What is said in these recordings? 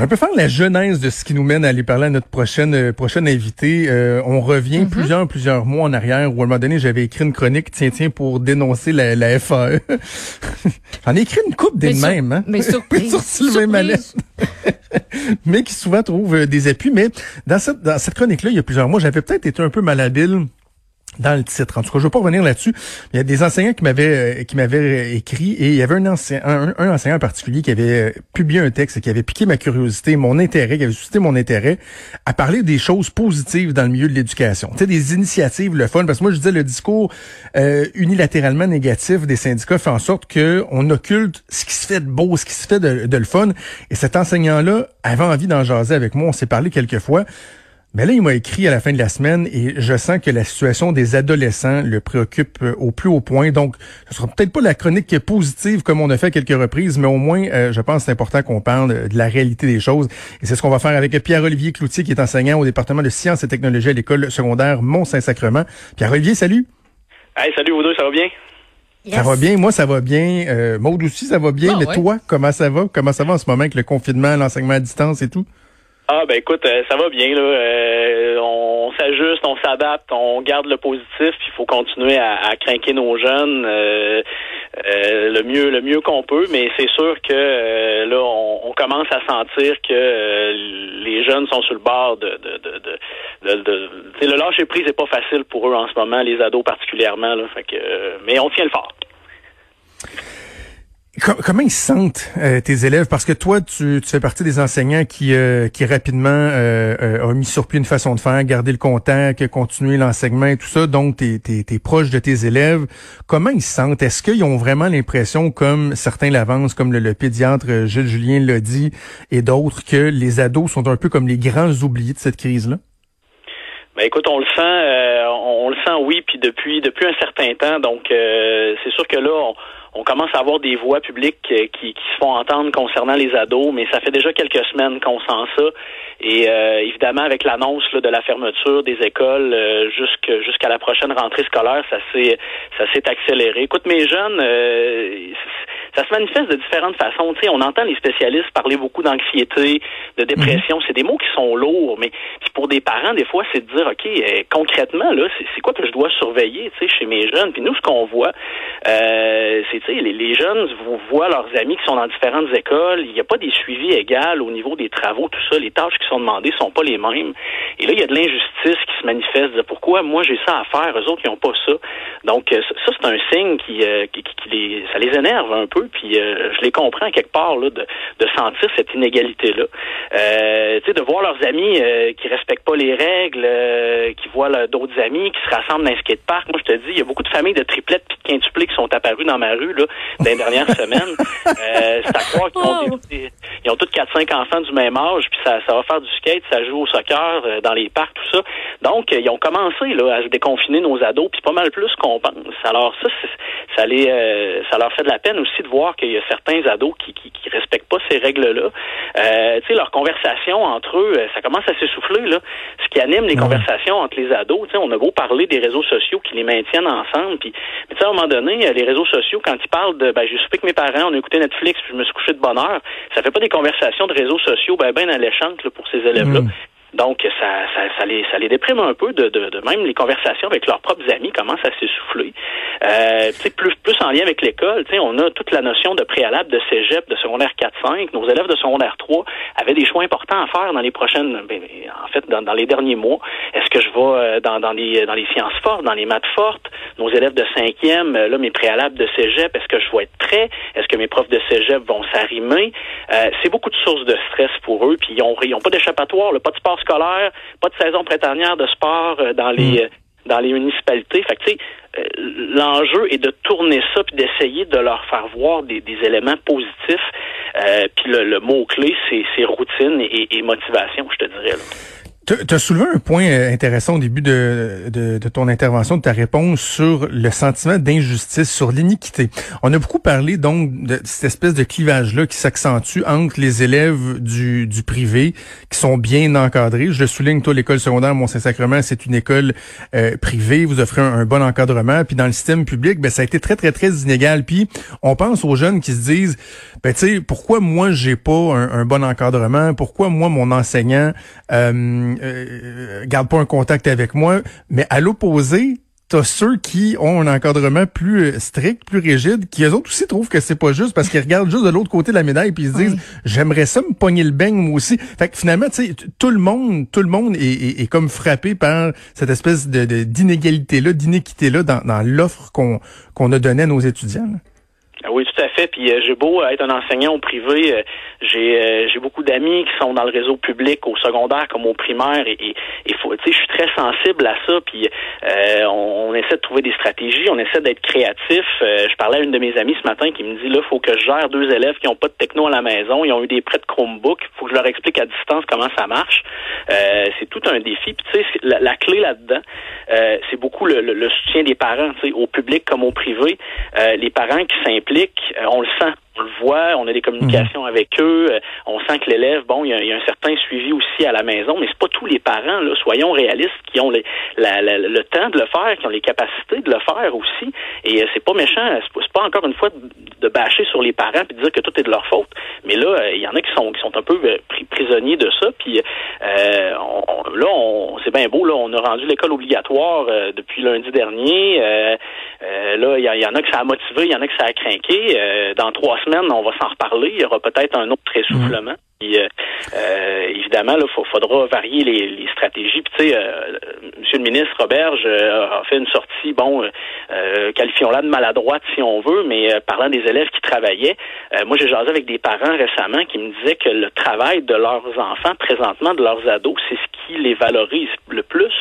Je vais faire la genèse de ce qui nous mène à aller parler à notre prochaine euh, prochaine invité. Euh, on revient Mhm. plusieurs plusieurs mois en arrière où à un moment donné j'avais écrit une chronique tiens tiens pour dénoncer la, la FAE. J'en ai écrit une coupe des Mais mêmes, hein? mais surprise, sur Sylvain surprise. Mallet. mais qui souvent trouve euh, des appuis. Mais dans cette dans cette chronique là, il y a plusieurs mois, j'avais peut-être été un peu malhabile dans le titre. En tout cas, je veux pas revenir là-dessus. Il y a des enseignants qui m'avaient euh, qui m'avaient euh, écrit et il y avait un, enseignant, en particulier qui avait euh, publié un texte qui avait piqué ma curiosité, mon intérêt, qui avait suscité mon intérêt à parler des choses positives dans le milieu de l'éducation. Tu sais, des initiatives, le fun. Parce que moi, je disais, le discours unilatéralement négatif des syndicats fait en sorte que on occulte ce qui se fait de beau, ce qui se fait de, de le fun. Et cet enseignant-là avait envie d'en jaser avec moi. On s'est parlé quelques fois. Mais là, il m'a écrit à la fin de la semaine et je sens que la situation des adolescents le préoccupe euh, au plus haut point. Donc, ce sera peut-être pas la chronique positive comme on a fait à quelques reprises, mais au moins, euh, je pense que c'est important qu'on parle euh, de la réalité des choses. Et c'est ce qu'on va faire avec Pierre-Olivier Cloutier, qui est enseignant au département de sciences et technologies à l'école secondaire Mont-Saint-Sacrement. Pierre-Olivier, salut. Hey, salut vous deux, ça va bien? Ça va bien, moi ça va bien. Euh, Maud aussi, ça va bien. Ah, mais ouais. toi, comment ça va? Comment ça va en ce moment avec le confinement, l'enseignement à distance et tout? Ah ben écoute, euh, ça va bien là. Euh, on s'ajuste, on s'adapte, on garde le positif, il faut continuer à, à craquer nos jeunes euh, le mieux le mieux qu'on peut. Mais c'est sûr que là, on, on commence à sentir que les jeunes sont sur le bord de de de, le lâcher prise n'est pas facile pour eux en ce moment, les ados particulièrement. Là, fait que, mais on tient le fort. Com- comment ils se sentent euh, tes élèves? Parce que toi, tu, tu fais partie des enseignants qui, euh, qui rapidement euh, euh, ont mis sur pied une façon de faire, garder le contact, continuer l'enseignement et tout ça. Donc, t'es es, proche de tes élèves. Comment ils se sentent? Est-ce qu'ils ont vraiment l'impression, comme certains l'avancent, comme le, pédiatre Gilles Julien l'a dit, et d'autres, que les ados sont un peu comme les grands oubliés de cette crise-là? Ben écoute, on le sent, on, le sent oui, puis depuis depuis un certain temps. Donc c'est sûr que là, on, on commence à avoir des voix publiques euh, qui, qui se font entendre concernant les ados, mais ça fait déjà quelques semaines qu'on sent ça. Et euh, évidemment, avec l'annonce de la fermeture des écoles euh, jusqu'à la prochaine rentrée scolaire, ça s'est ça s'est accéléré. Écoute, mes jeunes, euh, ça se manifeste de différentes façons. Tu sais, on entend les spécialistes parler beaucoup d'anxiété, de dépression. C'est des mots qui sont lourds, mais pour des parents, des fois, c'est de dire, OK, euh, concrètement, là, c'est quoi que je dois surveiller, tu sais, chez mes jeunes? Puis nous, ce qu'on voit, euh, c'est, tu sais, les, les jeunes vous voient leurs amis qui sont dans différentes écoles. Il n'y a pas des suivis égaux au niveau des travaux, tout ça. Les tâches qui sont demandées sont pas les mêmes. Et là, il y a de l'injustice qui se manifeste. De pourquoi moi j'ai ça à faire, eux autres, ils n'ont pas ça. Donc, euh, ça, c'est un signe qui, euh, qui, qui- qui les, ça les énerve un peu. Puis, euh, je les comprends quelque part là, de, de sentir cette inégalité-là. Euh, tu sais, de voir leurs amis euh, qui respectent pas les règles, euh, qui voient d'autres amis qui se rassemblent dans un skatepark. Moi, je te dis, il y a beaucoup de familles de triplettes puis de quintuplés qui sont apparues dans ma rue là, dans les dernières semaines. Euh, c'est à croire qu'ils ont, des- des- ils ont tous 4-5 enfants du même âge, puis ça, ça va faire du skate, ça joue au soccer euh, dans les parcs, tout ça. Donc, ils ont commencé là, à se déconfiner nos ados, puis pas mal plus qu'on pense. Alors ça, ça, les, ça leur fait de la peine aussi de voir qu'il y a certains ados qui, qui, qui respectent pas ces règles-là. Euh, tu sais, leur conversation entre eux, euh, ça commence à s'essouffler. Là. Ce qui anime les Ouais. conversations entre les ados, tu sais, on a beau parler des réseaux sociaux qui les maintiennent ensemble, puis mais tu sais, à un moment donné, euh, les réseaux sociaux, quand ils parlent de ben, j'ai soupé avec mes parents, on a écouté Netflix, puis je me suis couché de bonne heure, ça fait pas des conversations de réseaux sociaux ben, ben alléchantes là, pour ces élèves-là. Mm. Donc, ça, ça, ça, les, ça les déprime un peu de, de, de même les conversations avec leurs propres amis commencent à s'essouffler. Euh, plus, plus en lien avec l'école, on a toute la notion de préalable de cégep, de secondaire 4-5. Nos élèves de secondaire 3 avaient des choix importants à faire dans les prochaines, ben, en fait, dans, dans les derniers mois. Est-ce que je vais euh, dans, dans, les, dans les sciences fortes, dans les maths fortes? Nos élèves de cinquième, euh, là, mes préalables de cégep, est-ce que je vais être prêt? Est-ce que mes profs de cégep vont s'arrimer? Euh, c'est beaucoup de sources de stress pour eux, puis ils ont, ils ont pas d'échappatoire, pas de sport scolaire, pas de saison printanière de sport euh, dans les euh, dans les municipalités. Fait que, euh, l'enjeu est de tourner ça puis d'essayer de leur faire voir des, des éléments positifs. Euh, puis le, le mot-clé, c'est c'est routine et, et motivation, je te dirais. Là. Tu as soulevé un point euh, intéressant au début de, de, de, ton intervention, de ta réponse sur le sentiment d'injustice, sur l'iniquité. On a beaucoup parlé donc de cette espèce de clivage-là qui s'accentue entre les élèves du, du privé qui sont bien encadrés. Je souligne, toi, l'école secondaire Mont-Saint-Sacrement, c'est une école euh, privée, vous offrez un, bon encadrement. Puis dans le système public, ben, ça a été très, très, très inégal. Puis on pense aux jeunes qui se disent, ben, tu sais, pourquoi moi, j'ai pas un, un, bon encadrement? Pourquoi moi, mon enseignant... Euh, euh, garde pas un contact avec moi. Mais à l'opposé, t'as ceux qui ont un encadrement plus euh, strict, plus rigide, qui eux autres aussi trouvent que c'est pas juste parce qu'ils regardent juste de l'autre côté de la médaille puis ils se disent j'aimerais ça me pogner le beigne moi aussi. Fait que finalement, tu sais, tout le monde, tout le monde est, est, comme frappé par cette espèce de d'inégalité là, d'inéquité là dans, dans l'offre qu'on qu'on a donnée à nos étudiants. Oui, tout à fait. Puis euh, j'ai beau être un enseignant au privé, euh, j'ai euh, j'ai beaucoup d'amis qui sont dans le réseau public, au secondaire comme au primaire, et, et, je suis très sensible à ça. Puis on, essaie de trouver des stratégies, on essaie d'être créatif. je parlais à une de mes amies ce matin qui me dit là, faut que je gère deux élèves qui ont pas de techno à la maison, ils ont eu des prêts de Chromebook, faut que je leur explique à distance comment ça marche. c'est tout un défi. Puis tu sais, la, clé là-dedans, c'est beaucoup le, le, soutien des parents, tu sais, au public comme au privé. les parents qui s'impliquent euh, on le sent on le voit, on a des communications avec eux, euh, on sent que l'élève, bon, il y, a, un certain suivi aussi à la maison, mais c'est pas tous les parents, là, soyons réalistes, qui ont le temps de le faire, qui ont les capacités de le faire aussi. Et euh, c'est pas méchant, c'est pas encore une fois de, bâcher sur les parents et de dire que tout est de leur faute. Mais là, euh, il y en a qui sont qui sont un peu prisonniers de ça. Puis là, on, c'est bien beau, là, on a rendu l'école obligatoire depuis lundi dernier. là, il y, en a que ça a motivé, il y en a que ça a craqué. dans trois semaines, on va s'en reparler. Il y aura peut-être un autre essoufflement. Puis, euh, euh, évidemment, il faudra varier les, stratégies. Puis, tu sais, euh, Monsieur le ministre Roberge a fait une sortie, bon, qualifions-la de maladroite si on veut, mais parlant des élèves qui travaillaient, moi j'ai jasé avec des parents récemment qui me disaient que le travail de leurs enfants, présentement de leurs ados, c'est ce qui les valorise le plus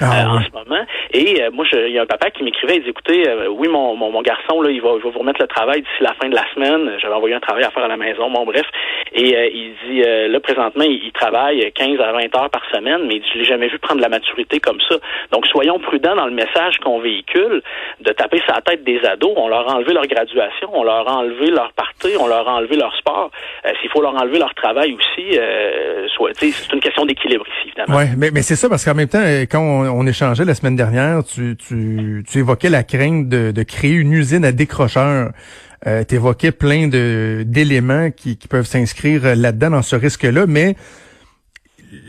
ah en ce moment. Et moi, il y a un papa qui m'écrivait, il dit, écoutez, oui, mon, mon, garçon, là, il va, il va vous remettre le travail d'ici la fin de la semaine. J'avais envoyé un travail à faire à la maison, bon bref. Et il euh, là, présentement, il, travaille 15 à 20 heures par semaine, mais je l'ai jamais vu prendre la maturité comme ça. Donc, soyons prudents dans le message qu'on véhicule, de taper sa tête des ados. On leur a enlevé leur graduation, on leur a enlevé leur partie, on leur a enlevé leur sport. Euh, s'il faut leur enlever leur travail aussi, euh, c'est une question d'équilibre ici, évidemment. Oui, mais, mais c'est ça, parce qu'en même temps, quand on, échangeait la semaine dernière, tu, tu, tu évoquais la crainte de, de créer une usine à décrocheurs. Euh, tu évoquais plein d'éléments qui, qui peuvent s'inscrire là-dedans dans ce risque-là, mais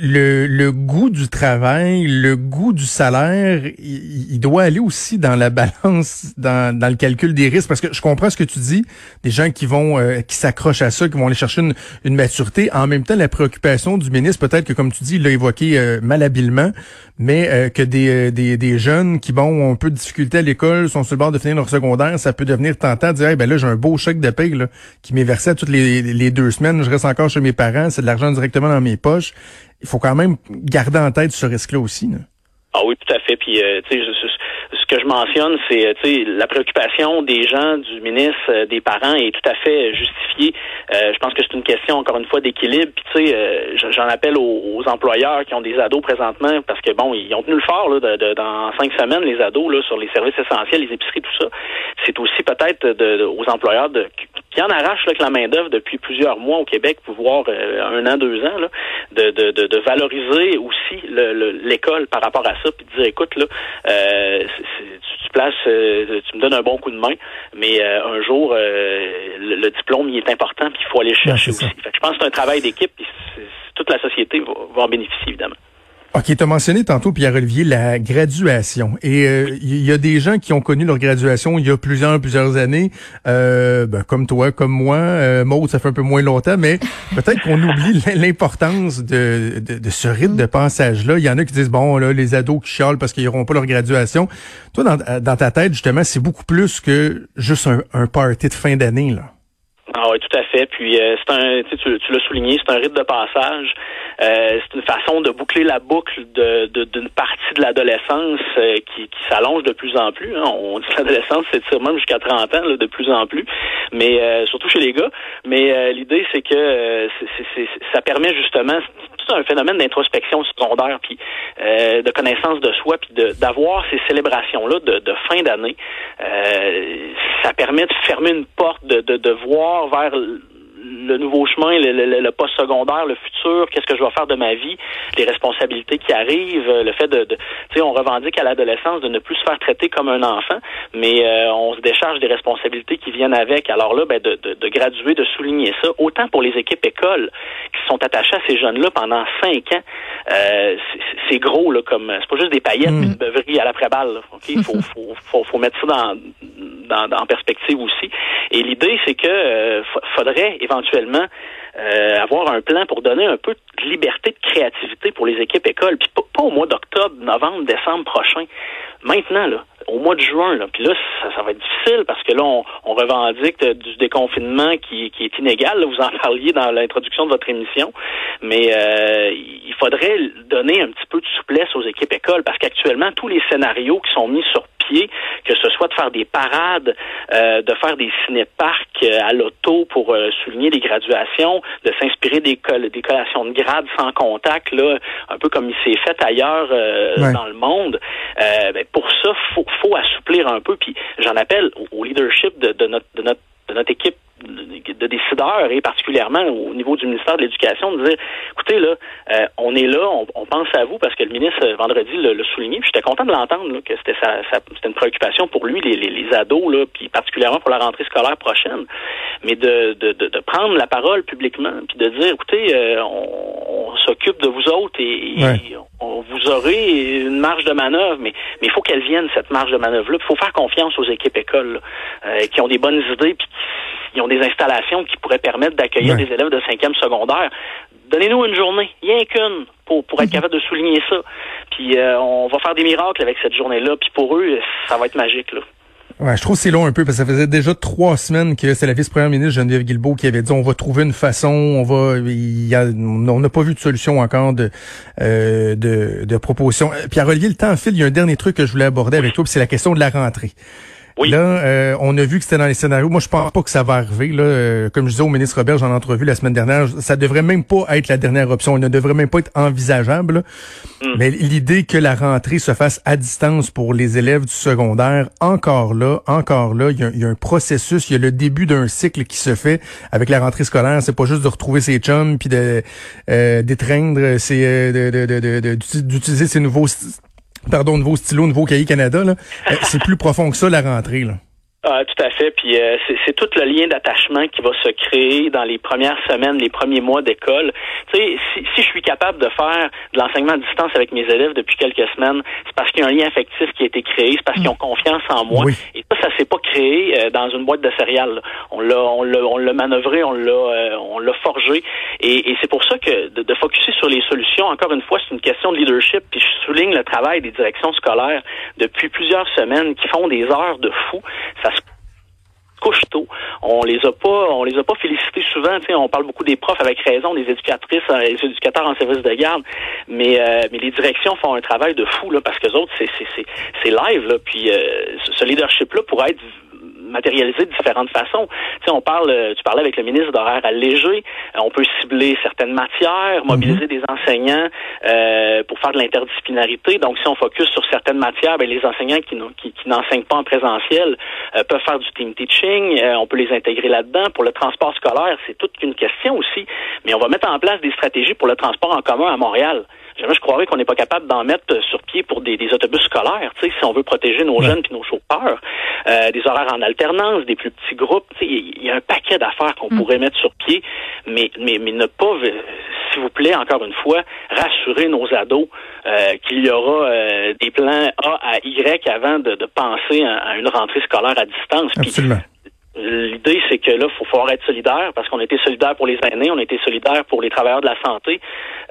le, le goût du travail, le goût du salaire, il, doit aller aussi dans la balance, dans, dans, le calcul des risques. Parce que je comprends ce que tu dis, des gens qui vont, euh, qui s'accrochent à ça, qui vont aller chercher une, une, maturité. En même temps, la préoccupation du ministre, peut-être que comme tu dis, il l'a évoqué euh, malhabilement, mais euh, que des, des, des, jeunes qui bon, ont un peu de difficulté à l'école, sont sur le bord de finir leur secondaire, ça peut devenir tentant de dire, ben là, j'ai un beau chèque de paye qui m'est versé toutes les deux semaines, je reste encore chez mes parents, c'est de l'argent directement dans mes poches il faut quand même garder en tête ce risque-là aussi. Ah oui, tout à fait. Puis, euh, tu sais, ce que je mentionne, c'est, euh, la préoccupation des gens, du ministre, euh, des parents est tout à fait justifiée. je pense que c'est une question, encore une fois, d'équilibre. Puis, tu sais, j'en appelle aux, employeurs qui ont des ados présentement, parce que, bon, ils ont tenu le fort, là, de, dans cinq semaines, les ados, là, sur les services essentiels, les épiceries, tout ça. C'est aussi peut-être aux employeurs de qui en arrache là, que la main-d'œuvre depuis plusieurs mois au Québec, pouvoir un an, deux ans, là, de, de, de, valoriser aussi l'école par rapport à ça, puis de dire écoute, là, euh, tu, places, euh, tu me donnes un bon coup de main, mais euh, un jour, le, diplôme il est important, puis il faut aller le chercher aussi. je pense que c'est un travail d'équipe, puis toute la société va en bénéficier, évidemment. OK, tu as mentionné tantôt, Pierre-Olivier, la graduation. Et il euh, y a des gens qui ont connu leur graduation il y a plusieurs, plusieurs années, euh, ben, comme toi, comme moi. Euh, Maud, ça fait un peu moins longtemps, mais peut-être qu'on oublie l'importance de, de, ce rythme de passage-là. Il y en a qui disent, bon, là, les ados qui chialent parce qu'ils n'auront pas leur graduation. Toi, dans, dans ta tête, justement, c'est beaucoup plus que juste un, un party de fin d'année, là. Ah oui, tout à fait. Puis euh, c'est un, tu, tu l'as souligné, c'est un rite de passage. Euh, c'est une façon de boucler la boucle de, d'une partie de l'adolescence euh, qui, qui s'allonge de plus en plus. Hein. On dit que l'adolescence c'est même jusqu'à 30 ans là, de plus en plus, mais surtout chez les gars. Mais l'idée c'est que c'est, ça permet justement un phénomène d'introspection secondaire, puis euh, de connaissance de soi, puis d'avoir ces célébrations-là de, fin d'année. Euh, ça permet de fermer une porte, de, de, de voir vers le nouveau chemin, le, le, le post secondaire, le futur, qu'est-ce que je vais faire de ma vie, les responsabilités qui arrivent, le fait de, de tu sais, on revendique à l'adolescence de ne plus se faire traiter comme un enfant, mais euh, on se décharge des responsabilités qui viennent avec. Alors là, ben, de, de, de, graduer, de souligner ça, autant pour les équipes écoles qui sont attachées à ces jeunes-là pendant cinq ans, euh, c'est gros là, comme c'est pas juste des paillettes, mmh. une beuverie à l'après-balle. Ok, il faut, faut, faut, faut mettre ça dans dans, en perspective aussi. Et l'idée, c'est que euh, faudrait éventuellement euh, avoir un plan pour donner un peu de liberté de créativité pour les équipes écoles, puis pas, au mois d'octobre, novembre, décembre prochain. Maintenant, là, au mois de juin, là, puis là, ça, va être difficile parce que là, on, revendique du déconfinement qui, qui est inégal. vous en parliez dans l'introduction de votre émission, mais euh, il faudrait donner un petit peu de souplesse aux équipes écoles parce qu'actuellement, tous les scénarios qui sont mis sur que ce soit de faire des parades, euh, de faire des ciné-parcs euh, à l'auto pour euh, souligner les graduations, de s'inspirer des, des collations de grades sans contact, là, un peu comme il s'est fait ailleurs dans le monde. Ben, pour ça, faut, faut assouplir un peu. Puis j'en appelle au, leadership de, de, notre, de, notre, de notre équipe de décideurs et particulièrement au niveau du ministère de l'Éducation de dire écoutez là euh, on est là on, pense à vous parce que le ministre euh, vendredi l'a souligné puis j'étais content de l'entendre que c'était sa, c'était une préoccupation pour lui les, les, ados là puis particulièrement pour la rentrée scolaire prochaine. Mais de, de, de, prendre la parole publiquement puis de dire écoutez euh, on, s'occupe de vous autres et, on, vous aurez une marge de manœuvre mais mais il faut qu'elle vienne cette marge de manœuvre là il faut faire confiance aux équipes écoles qui ont des bonnes idées puis ils ont des installations qui pourraient permettre d'accueillir des élèves de cinquième secondaire. Donnez-nous une journée, rien qu'une, pour, pour être mhm. capable de souligner ça. Puis euh, on va faire des miracles avec cette journée-là. Puis pour eux, ça va être magique. Là. Ouais, je trouve que c'est long un peu parce que ça faisait déjà trois semaines que c'est la vice-première ministre Geneviève Guilbeault qui avait dit on va trouver une façon, on va, y a, on n'a pas vu de solution encore de euh, de, de proposition. Pierre Olivier, le temps file. Il y a un dernier truc que je voulais aborder avec toi, c'est la question de la rentrée. Là, euh, on a vu que c'était dans les scénarios. Moi, je pense pas que ça va arriver. Là, euh, comme je disais au ministre Robert, j'en ai entrevu la semaine dernière, ça devrait même pas être la dernière option. Il ne devrait même pas être envisageable. Hmm. Mais l'idée que la rentrée se fasse à distance pour les élèves du secondaire, encore là, encore là, il y a, un processus, il y a le début d'un cycle qui se fait avec la rentrée scolaire. C'est pas juste de retrouver ses chums puis de euh, d'étreindre, c'est d'utiliser ces nouveaux pardon, nouveau stylo, nouveau cahier Canada, là, euh, c'est plus profond que ça la rentrée. Là. Ah, tout à fait. Puis euh, c'est tout le lien d'attachement qui va se créer dans les premières semaines, les premiers mois d'école. Tu sais, si, si, je suis capable de faire de l'enseignement à distance avec mes élèves depuis quelques semaines, c'est parce qu'il y a un lien affectif qui a été créé, c'est parce qu'ils ont confiance en moi. Et ça, s'est pas créé euh, dans une boîte de céréales. On l'a, on l'a, on l'a manœuvré, on l'a, euh, on l'a forgé. Et, et c'est pour ça que de, de focuser sur les solutions, encore une fois, c'est une question de leadership. Puis je souligne le travail des directions scolaires depuis plusieurs semaines qui font des heures de fou. Ça couche tôt. On les a pas, on les a pas félicités souvent. On parle beaucoup des profs avec raison, des éducatrices, euh, des éducateurs en service de garde, mais euh, mais les directions font un travail de fou là parce que autres c'est c'est c'est live là. Puis euh, ce leadership là pourrait être matérialiser de différentes façons. Tu sais, on parle, euh, tu parlais avec le ministre d'horaire allégé, euh, on peut cibler certaines matières, mobiliser mhm. des enseignants euh, pour faire de l'interdisciplinarité. Donc, si on focus sur certaines matières, ben, les enseignants qui, qui, n'enseignent pas en présentiel peuvent faire du team teaching, on peut les intégrer là-dedans. Pour le transport scolaire, c'est toute une question aussi, mais on va mettre en place des stratégies pour le transport en commun à Montréal. Jamais je croirais qu'on n'est pas capable d'en mettre sur pied pour des, autobus scolaires, tu sais, si on veut protéger nos jeunes et nos chauffeurs, euh, des horaires en alternance, des plus petits groupes, tu sais, il y a un paquet d'affaires qu'on mm. pourrait mettre sur pied, mais, mais, mais ne pas, s'il vous plaît, encore une fois, rassurer nos ados euh, qu'il y aura euh, des plans A à Y avant de, penser à, une rentrée scolaire à distance. Absolument. L'idée, c'est que là, il faut falloir être solidaire parce qu'on été solidaire pour les aînés, on été solidaire pour les travailleurs de la santé.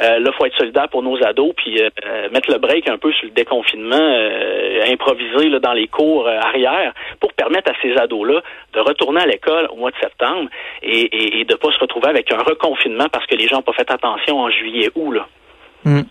Euh, là, il faut être solidaire pour nos ados, puis euh, euh, mettre le break un peu sur le déconfinement, euh, improviser là, dans les cours arrière pour permettre à ces ados-là de retourner à l'école au mois de septembre et, et, et de pas se retrouver avec un reconfinement parce que les gens n'ont pas fait attention en juillet Hmm.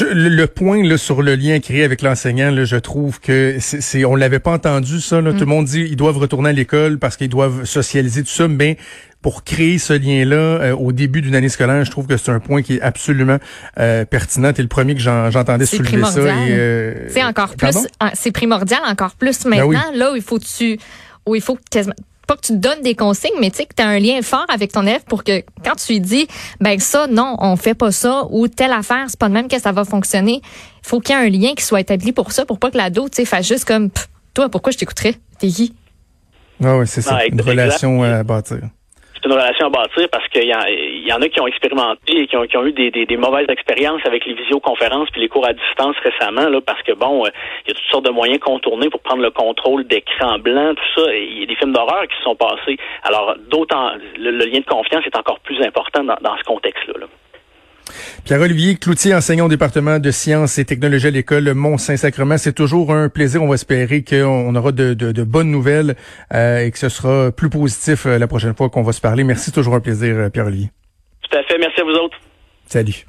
le, point là, sur le lien créé avec l'enseignant, je trouve que c'est, on l'avait pas entendu ça. Là. Tout le monde dit ils doivent retourner à l'école parce qu'ils doivent socialiser tout ça, mais pour créer ce lien-là euh, au début d'une année scolaire, je trouve que c'est un point qui est absolument euh, pertinent. T'es le premier que j'entendais soulever ça. Euh, c'est encore plus, c'est primordial encore plus ben maintenant. Là où il faut tu, où il faut quasiment pas que tu te donnes des consignes, mais tu sais que tu as un lien fort avec ton élève pour que quand tu lui dis ben ça non, on fait pas ça ou telle affaire, c'est pas de même que ça va fonctionner. Il faut qu'il y ait un lien qui soit établi pour ça pour pas que l'ado tu sais fasse juste comme toi pourquoi je t'écouterais? T'es qui? Ah oui, c'est ça, une relation à bâtir une relation à bâtir parce qu'il y, en a qui ont expérimenté et qui ont, eu des, mauvaises expériences avec les visioconférences puis les cours à distance récemment, là, parce que bon, euh, il y a toutes sortes de moyens contournés pour prendre le contrôle d'écran blanc, tout ça. Il y a des films d'horreur qui se sont passés. Alors, d'autant, le, lien de confiance est encore plus important dans, ce contexte-là. là Pierre-Olivier Cloutier, enseignant au département de sciences et technologies à l'école Mont-Saint-Sacrement. C'est toujours un plaisir. On va espérer qu'on aura de, bonnes nouvelles euh, et que ce sera plus positif euh, la prochaine fois qu'on va se parler. Merci, toujours un plaisir, euh, Pierre-Olivier. Tout à fait. Merci à vous autres. Salut.